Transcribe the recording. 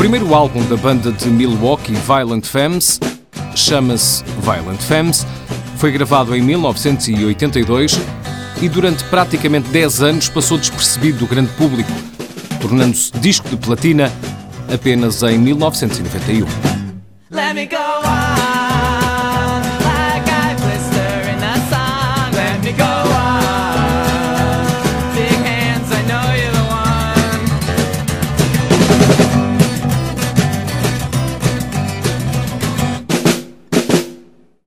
primeiro álbum da banda de Milwaukee, Violent Femmes, chama-se Violent Femmes, foi gravado em 1982 e durante praticamente 10 anos passou despercebido do grande público, tornando-se disco de platina apenas em 1991.